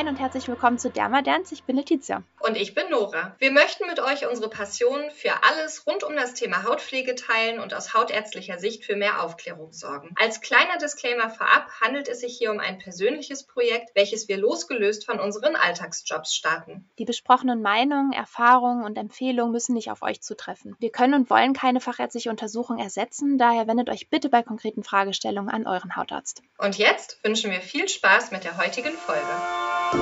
Moin und herzlich willkommen zu Dermadance. Ich bin Letizia. Und ich bin Nora. Wir möchten mit euch unsere Passion für alles rund um das Thema Hautpflege teilen und aus hautärztlicher Sicht für mehr Aufklärung sorgen. Als kleiner Disclaimer vorab handelt es sich hier um ein persönliches Projekt, welches wir losgelöst von unseren Alltagsjobs starten. Die besprochenen Meinungen, Erfahrungen und Empfehlungen müssen nicht auf euch zutreffen. Wir können und wollen keine fachärztliche Untersuchung ersetzen, daher wendet euch bitte bei konkreten Fragestellungen an euren Hautarzt. Und jetzt wünschen wir viel Spaß mit der heutigen Folge. Hallo,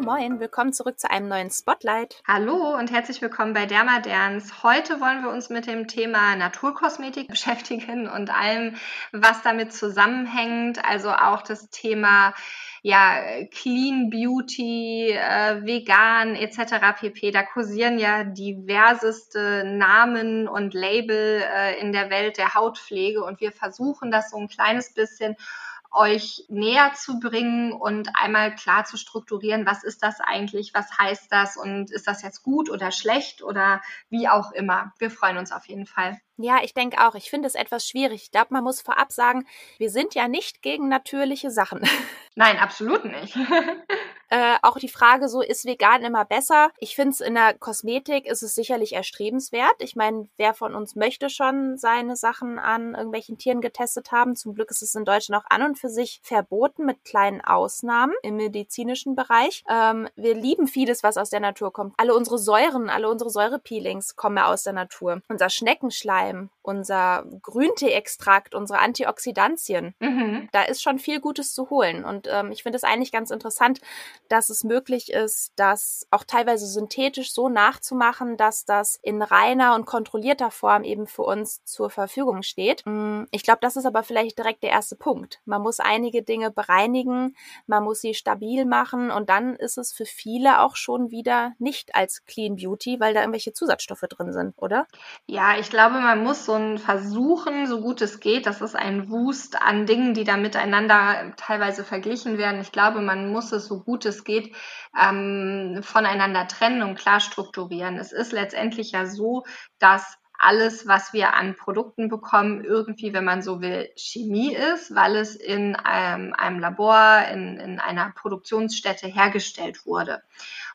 moin, willkommen zurück zu einem neuen Spotlight. Hallo und herzlich willkommen bei Dermaderns. Heute wollen wir uns mit dem Thema Naturkosmetik beschäftigen und allem, was damit zusammenhängt. Also auch das Thema ja, Clean Beauty, äh, vegan etc. pp. Da kursieren ja diverseste Namen und Label äh, in der Welt der Hautpflege und wir versuchen das so ein kleines bisschen euch näher zu bringen und einmal klar zu strukturieren, was ist das eigentlich, was heißt das und ist das jetzt gut oder schlecht oder wie auch immer. Wir freuen uns auf jeden Fall. Ja, ich denke auch. Ich finde es etwas schwierig. Ich glaube, man muss vorab sagen, wir sind ja nicht gegen natürliche Sachen. Nein, absolut nicht. äh, auch die Frage so, ist vegan immer besser? Ich finde es in der Kosmetik ist es sicherlich erstrebenswert. Ich meine, wer von uns möchte schon seine Sachen an irgendwelchen Tieren getestet haben? Zum Glück ist es in Deutschland auch an und für sich verboten mit kleinen Ausnahmen im medizinischen Bereich. Ähm, wir lieben vieles, was aus der Natur kommt. Alle unsere Säuren, alle unsere Säurepeelings kommen ja aus der Natur. Unser Schneckenschleim Schleim, unser Grünteeextrakt, unsere Antioxidantien. Mhm. Da ist schon viel Gutes zu holen. Und ähm, ich finde es eigentlich ganz interessant, dass es möglich ist, das auch teilweise synthetisch so nachzumachen, dass das in reiner und kontrollierter Form eben für uns zur Verfügung steht. Mm, ich glaube, das ist aber vielleicht direkt der erste Punkt. Man muss einige Dinge bereinigen, man muss sie stabil machen und dann ist es für viele auch schon wieder nicht als Clean Beauty, weil da irgendwelche Zusatzstoffe drin sind, oder? Ja, ich glaube, man muss so ein Versuchen, so gut es geht, das ist ein Wust an Dingen, die da miteinander teilweise verglichen werden. Ich glaube, man muss es so gut es geht ähm, voneinander trennen und klar strukturieren. Es ist letztendlich ja so, dass alles, was wir an Produkten bekommen, irgendwie, wenn man so will, Chemie ist, weil es in einem, einem Labor, in, in einer Produktionsstätte hergestellt wurde.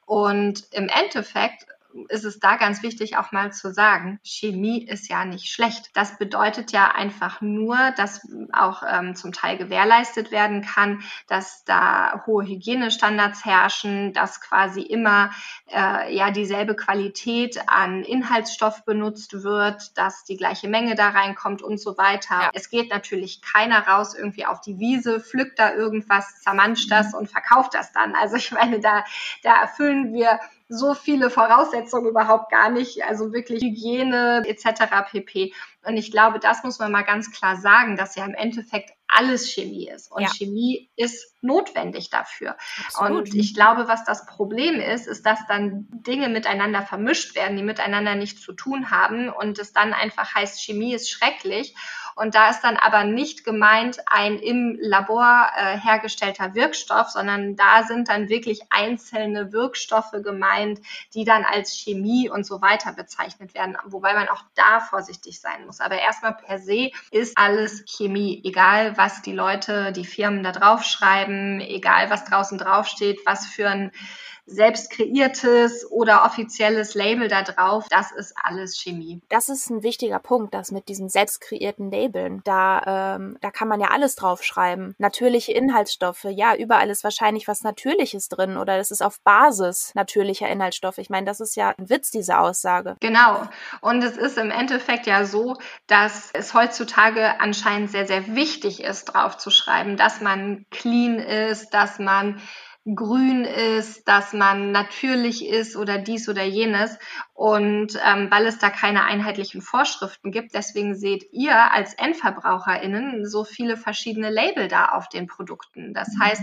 Und im Endeffekt ist es da ganz wichtig auch mal zu sagen, Chemie ist ja nicht schlecht. Das bedeutet ja einfach nur, dass auch ähm, zum Teil gewährleistet werden kann, dass da hohe Hygienestandards herrschen, dass quasi immer äh, ja dieselbe Qualität an Inhaltsstoff benutzt wird, dass die gleiche Menge da reinkommt und so weiter. Ja. Es geht natürlich keiner raus irgendwie auf die Wiese, pflückt da irgendwas, zermanscht das und verkauft das dann. Also ich meine, da, da erfüllen wir so viele Voraussetzungen überhaupt gar nicht, also wirklich Hygiene etc. pp. Und ich glaube, das muss man mal ganz klar sagen, dass ja im Endeffekt alles Chemie ist. Und ja. Chemie ist notwendig dafür. Absolut. Und ich glaube, was das Problem ist, ist, dass dann Dinge miteinander vermischt werden, die miteinander nichts zu tun haben und es dann einfach heißt, Chemie ist schrecklich. Und da ist dann aber nicht gemeint ein im Labor äh, hergestellter Wirkstoff, sondern da sind dann wirklich einzelne Wirkstoffe gemeint, die dann als Chemie und so weiter bezeichnet werden, wobei man auch da vorsichtig sein muss. Aber erstmal per se ist alles Chemie, egal was die Leute, die Firmen da draufschreiben, egal was draußen draufsteht, was für ein selbst kreiertes oder offizielles Label da drauf, das ist alles Chemie. Das ist ein wichtiger Punkt, das mit diesen selbst kreierten Labeln. Da, ähm, da kann man ja alles draufschreiben. Natürliche Inhaltsstoffe, ja, überall ist wahrscheinlich was Natürliches drin oder das ist auf Basis natürlicher Inhaltsstoffe. Ich meine, das ist ja ein Witz, diese Aussage. Genau. Und es ist im Endeffekt ja so, dass es heutzutage anscheinend sehr, sehr wichtig ist, draufzuschreiben, dass man clean ist, dass man grün ist, dass man natürlich ist oder dies oder jenes. Und ähm, weil es da keine einheitlichen Vorschriften gibt, deswegen seht ihr als EndverbraucherInnen so viele verschiedene Label da auf den Produkten. Das mhm. heißt,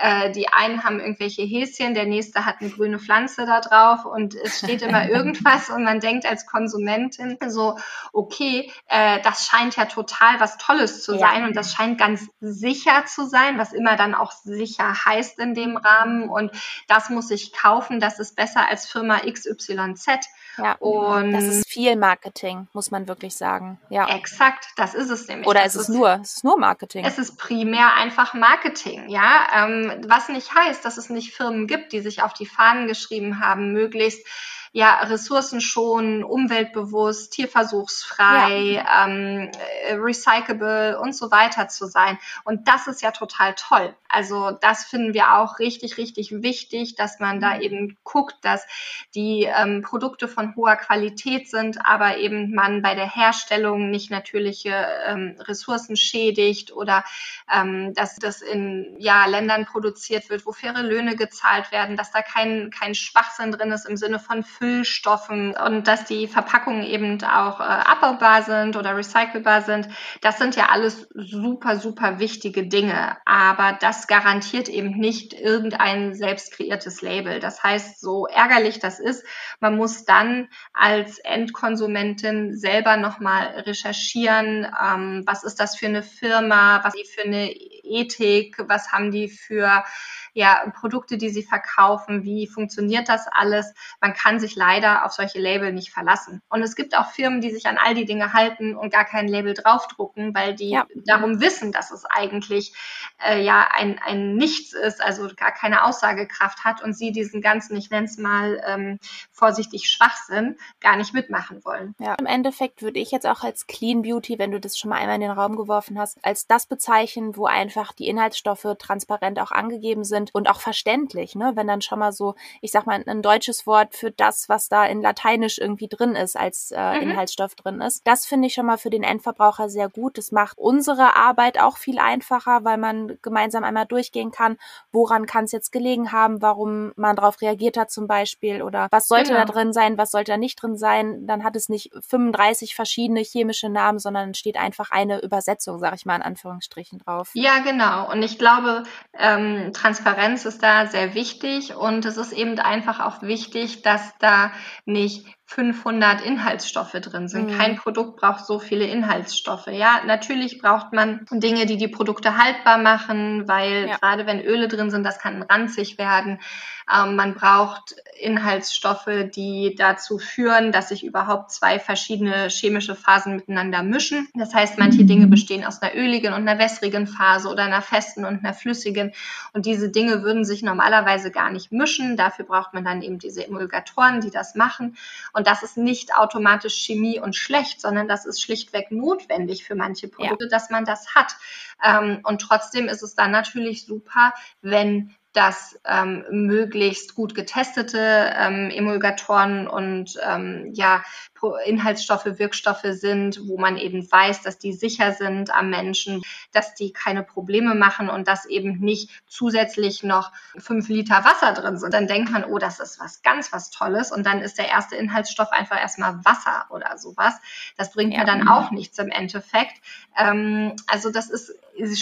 äh, die einen haben irgendwelche Häschen, der nächste hat eine grüne Pflanze da drauf und es steht immer irgendwas und man denkt als Konsumentin so, okay, äh, das scheint ja total was Tolles zu sein ja. und das scheint ganz sicher zu sein, was immer dann auch sicher heißt in dem Rahmen und das muss ich kaufen, das ist besser als Firma XYZ. Ja, und das ist viel Marketing, muss man wirklich sagen. Ja. Exakt, das ist es nämlich. Oder ist es nur, es ist nur Marketing. Es ist primär einfach Marketing, ja. Ähm, was nicht heißt, dass es nicht Firmen gibt, die sich auf die Fahnen geschrieben haben, möglichst ja, ressourcenschonend, umweltbewusst, tierversuchsfrei, ja. ähm, äh, recyclable und so weiter zu sein. Und das ist ja total toll. Also das finden wir auch richtig, richtig wichtig, dass man da mhm. eben guckt, dass die ähm, Produkte von hoher Qualität sind, aber eben man bei der Herstellung nicht natürliche ähm, Ressourcen schädigt oder ähm, dass das in ja, Ländern produziert wird, wo faire Löhne gezahlt werden, dass da kein, kein Schwachsinn drin ist im Sinne von Füllstoffen und dass die Verpackungen eben auch äh, abbaubar sind oder recycelbar sind. Das sind ja alles super, super wichtige Dinge. Aber das garantiert eben nicht irgendein selbst kreiertes Label. Das heißt, so ärgerlich das ist, man muss dann als Endkonsumentin selber nochmal recherchieren, ähm, was ist das für eine Firma, was die für eine Ethik, was haben die für ja, Produkte, die sie verkaufen, wie funktioniert das alles. Man kann sich leider auf solche Label nicht verlassen. Und es gibt auch Firmen, die sich an all die Dinge halten und gar kein Label draufdrucken, weil die ja. darum wissen, dass es eigentlich äh, ja ein, ein Nichts ist, also gar keine Aussagekraft hat und sie diesen ganzen, ich nenne es mal ähm, vorsichtig Schwachsinn, gar nicht mitmachen wollen. Ja, im Endeffekt würde ich jetzt auch als Clean Beauty, wenn du das schon mal einmal in den Raum geworfen hast, als das bezeichnen, wo einfach die Inhaltsstoffe transparent auch angegeben sind sind und auch verständlich, ne? Wenn dann schon mal so, ich sag mal, ein deutsches Wort für das, was da in Lateinisch irgendwie drin ist, als äh, mhm. Inhaltsstoff drin ist. Das finde ich schon mal für den Endverbraucher sehr gut. Das macht unsere Arbeit auch viel einfacher, weil man gemeinsam einmal durchgehen kann, woran kann es jetzt gelegen haben, warum man darauf reagiert hat zum Beispiel oder was sollte genau. da drin sein, was sollte da nicht drin sein. Dann hat es nicht 35 verschiedene chemische Namen, sondern steht einfach eine Übersetzung, sag ich mal in Anführungsstrichen drauf. Ja, genau. Und ich glaube, ähm, Transparenz Transparenz ist da sehr wichtig und es ist eben einfach auch wichtig, dass da nicht 500 Inhaltsstoffe drin sind. Mhm. Kein Produkt braucht so viele Inhaltsstoffe. Ja, natürlich braucht man Dinge, die die Produkte haltbar machen, weil ja. gerade wenn Öle drin sind, das kann ranzig werden. Ähm, man braucht Inhaltsstoffe, die dazu führen, dass sich überhaupt zwei verschiedene chemische Phasen miteinander mischen. Das heißt, manche Dinge bestehen aus einer öligen und einer wässrigen Phase oder einer festen und einer flüssigen. Und diese Dinge würden sich normalerweise gar nicht mischen. Dafür braucht man dann eben diese Emulgatoren, die das machen. Und das ist nicht automatisch Chemie und schlecht, sondern das ist schlichtweg notwendig für manche Produkte, ja. dass man das hat. Ähm, und trotzdem ist es dann natürlich super, wenn dass ähm, möglichst gut getestete ähm, Emulgatoren und ähm, ja, Inhaltsstoffe, Wirkstoffe sind, wo man eben weiß, dass die sicher sind am Menschen, dass die keine Probleme machen und dass eben nicht zusätzlich noch fünf Liter Wasser drin sind. Dann denkt man, oh, das ist was ganz was Tolles und dann ist der erste Inhaltsstoff einfach erstmal Wasser oder sowas. Das bringt ja. mir dann auch nichts im Endeffekt. Ähm, also das ist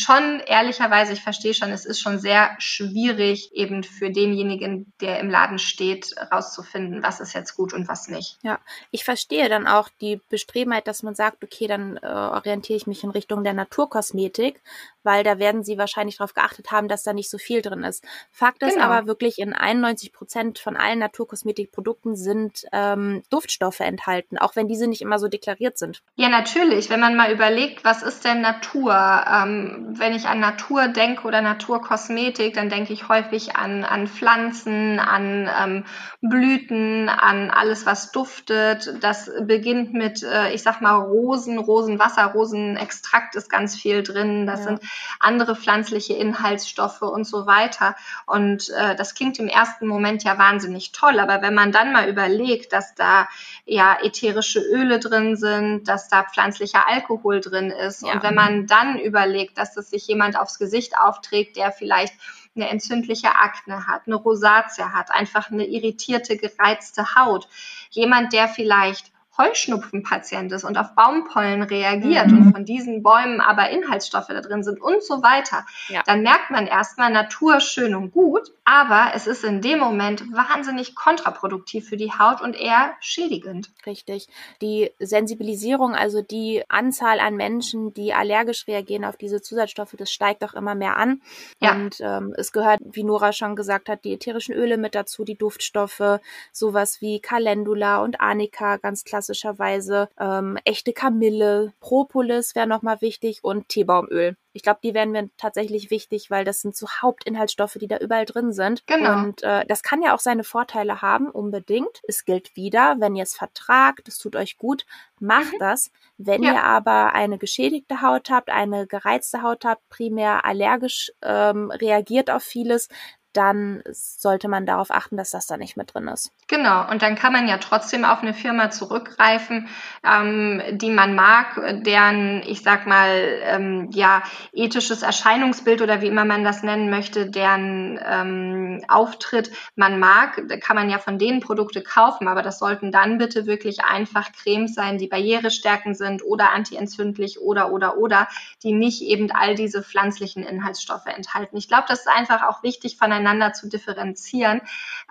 schon ehrlicherweise, ich verstehe schon, es ist schon sehr schwierig eben für denjenigen, der im Laden steht, rauszufinden, was ist jetzt gut und was nicht. Ja, ich verstehe dann auch die Bestrebenheit, dass man sagt, okay, dann äh, orientiere ich mich in Richtung der Naturkosmetik, weil da werden sie wahrscheinlich darauf geachtet haben, dass da nicht so viel drin ist. Fakt ist genau. aber wirklich, in 91 Prozent von allen Naturkosmetikprodukten sind ähm, Duftstoffe enthalten, auch wenn diese nicht immer so deklariert sind. Ja, natürlich. Wenn man mal überlegt, was ist denn Natur? Ähm, wenn ich an Natur denke oder Naturkosmetik, dann denke ich häufig an, an Pflanzen, an ähm, Blüten, an alles, was duftet. Das beginnt mit, äh, ich sag mal, Rosen, Rosenwasser, Rosenextrakt ist ganz viel drin. Das ja. sind andere pflanzliche Inhaltsstoffe und so weiter. Und äh, das klingt im ersten Moment ja wahnsinnig toll, aber wenn man dann mal überlegt, dass da ja ätherische Öle drin sind, dass da pflanzlicher Alkohol drin ist ja. und wenn man dann überlegt, dass das sich jemand aufs Gesicht aufträgt, der vielleicht eine entzündliche Akne hat, eine Rosatia hat, einfach eine irritierte, gereizte Haut. Jemand, der vielleicht Heuschnupfenpatient ist und auf Baumpollen reagiert mhm. und von diesen Bäumen aber Inhaltsstoffe da drin sind und so weiter, ja. dann merkt man erstmal Natur schön und gut, aber es ist in dem Moment wahnsinnig kontraproduktiv für die Haut und eher schädigend. Richtig. Die Sensibilisierung, also die Anzahl an Menschen, die allergisch reagieren auf diese Zusatzstoffe, das steigt auch immer mehr an. Ja. Und ähm, es gehört, wie Nora schon gesagt hat, die ätherischen Öle mit dazu, die Duftstoffe, sowas wie Calendula und Arnika ganz klassischerweise, ähm, echte Kamille, Propolis wäre nochmal wichtig und Teebaumöl. Ich glaube, die werden mir tatsächlich wichtig, weil das sind so Hauptinhaltsstoffe, die da überall drin sind. Genau. Und äh, das kann ja auch seine Vorteile haben, unbedingt. Es gilt wieder, wenn ihr es vertragt, es tut euch gut, macht mhm. das. Wenn ja. ihr aber eine geschädigte Haut habt, eine gereizte Haut habt, primär allergisch ähm, reagiert auf vieles, dann sollte man darauf achten, dass das da nicht mit drin ist. Genau, und dann kann man ja trotzdem auf eine Firma zurückgreifen, ähm, die man mag, deren, ich sag mal, ähm, ja, ethisches Erscheinungsbild oder wie immer man das nennen möchte, deren ähm, Auftritt man mag. Kann man ja von denen Produkte kaufen, aber das sollten dann bitte wirklich einfach Cremes sein, die barrierestärkend sind oder antientzündlich oder, oder, oder, die nicht eben all diese pflanzlichen Inhaltsstoffe enthalten. Ich glaube, das ist einfach auch wichtig von voneinander zu differenzieren,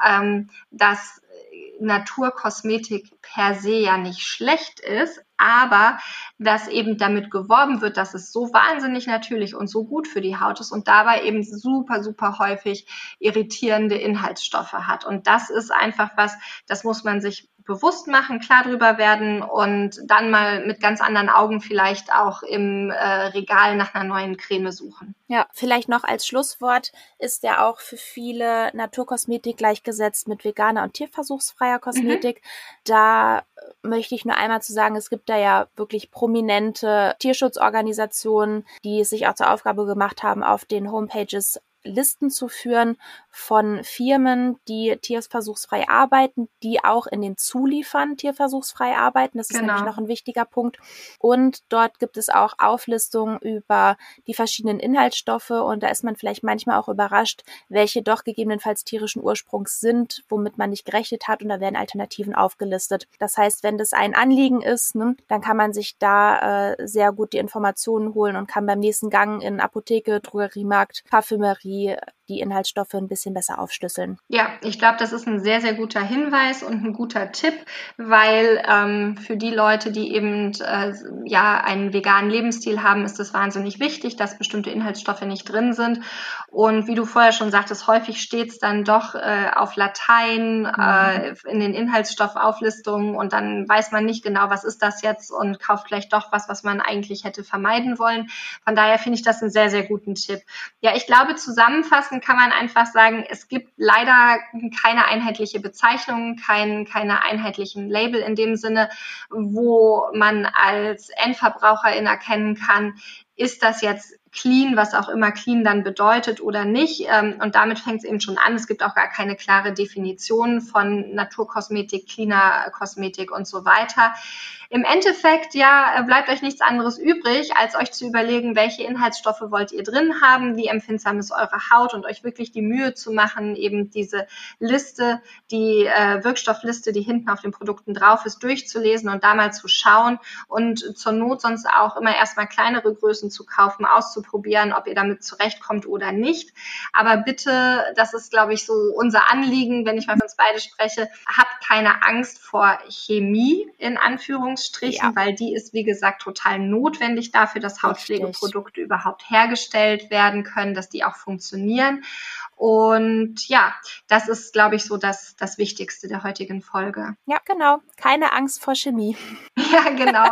ähm, dass Naturkosmetik per se ja nicht schlecht ist, aber dass eben damit geworben wird, dass es so wahnsinnig natürlich und so gut für die Haut ist und dabei eben super, super häufig irritierende Inhaltsstoffe hat. Und das ist einfach was, das muss man sich bewusst machen, klar drüber werden und dann mal mit ganz anderen Augen vielleicht auch im äh, Regal nach einer neuen Creme suchen. Ja, vielleicht noch als Schlusswort ist ja auch für viele Naturkosmetik gleichgesetzt mit veganer und tierversuchsfreier Kosmetik. Mhm. Da möchte ich nur einmal zu sagen, es gibt da ja wirklich prominente Tierschutzorganisationen, die es sich auch zur Aufgabe gemacht haben, auf den Homepages Listen zu führen von Firmen, die tierversuchsfrei arbeiten, die auch in den Zuliefern tierversuchsfrei arbeiten. Das ist genau. nämlich noch ein wichtiger Punkt. Und dort gibt es auch Auflistungen über die verschiedenen Inhaltsstoffe und da ist man vielleicht manchmal auch überrascht, welche doch gegebenenfalls tierischen Ursprungs sind, womit man nicht gerechnet hat und da werden Alternativen aufgelistet. Das heißt, wenn das ein Anliegen ist, ne, dann kann man sich da äh, sehr gut die Informationen holen und kann beim nächsten Gang in Apotheke, Drogeriemarkt, Parfümerie die die Inhaltsstoffe ein bisschen besser aufschlüsseln. Ja, ich glaube, das ist ein sehr, sehr guter Hinweis und ein guter Tipp, weil ähm, für die Leute, die eben äh, ja einen veganen Lebensstil haben, ist es wahnsinnig wichtig, dass bestimmte Inhaltsstoffe nicht drin sind. Und wie du vorher schon sagtest, häufig steht es dann doch äh, auf Latein mhm. äh, in den Inhaltsstoffauflistungen und dann weiß man nicht genau, was ist das jetzt und kauft vielleicht doch was, was man eigentlich hätte vermeiden wollen. Von daher finde ich das einen sehr, sehr guten Tipp. Ja, ich glaube, zusammenfassend kann man einfach sagen, es gibt leider keine einheitliche Bezeichnung, kein, keine einheitlichen Label in dem Sinne, wo man als Endverbraucherin erkennen kann, ist das jetzt clean, was auch immer clean dann bedeutet oder nicht. Ähm, und damit fängt es eben schon an. Es gibt auch gar keine klare Definition von Naturkosmetik, cleaner Kosmetik und so weiter. Im Endeffekt, ja, bleibt euch nichts anderes übrig, als euch zu überlegen, welche Inhaltsstoffe wollt ihr drin haben, wie empfindsam ist eure Haut und euch wirklich die Mühe zu machen, eben diese Liste, die äh, Wirkstoffliste, die hinten auf den Produkten drauf ist, durchzulesen und da mal zu schauen und zur Not sonst auch immer erstmal kleinere Größen zu kaufen, auszuprobieren, ob ihr damit zurechtkommt oder nicht. Aber bitte, das ist, glaube ich, so unser Anliegen, wenn ich mal für uns beide spreche, habt keine Angst vor Chemie in Anführungsstrichen, ja. weil die ist, wie gesagt, total notwendig dafür, dass Hautpflegeprodukte überhaupt hergestellt werden können, dass die auch funktionieren. Und ja, das ist, glaube ich, so das, das Wichtigste der heutigen Folge. Ja, genau. Keine Angst vor Chemie. Ja, genau.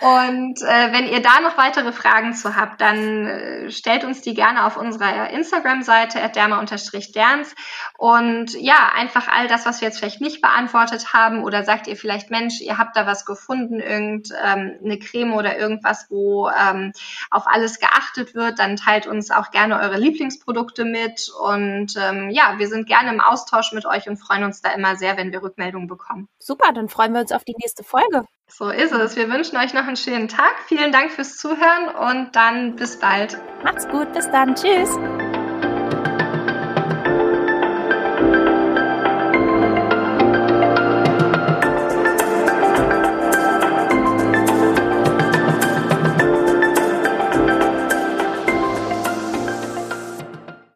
Und äh, wenn ihr da noch weitere Fragen zu habt, dann äh, stellt uns die gerne auf unserer Instagram-Seite derma-derns. Und ja, einfach all das, was wir jetzt vielleicht nicht beantwortet haben oder sagt ihr vielleicht, Mensch, ihr habt da was gefunden, irgendeine ähm, Creme oder irgendwas, wo ähm, auf alles geachtet wird, dann teilt uns auch gerne eure Lieblingsprodukte mit und ähm, ja, wir sind gerne im Austausch mit euch und freuen uns da immer sehr, wenn wir Rückmeldungen bekommen. Super, dann freuen wir uns auf die nächste Folge. So ist es. Wir wünschen euch noch einen schönen Tag. Vielen Dank fürs Zuhören und dann bis bald. Macht's gut, bis dann. Tschüss.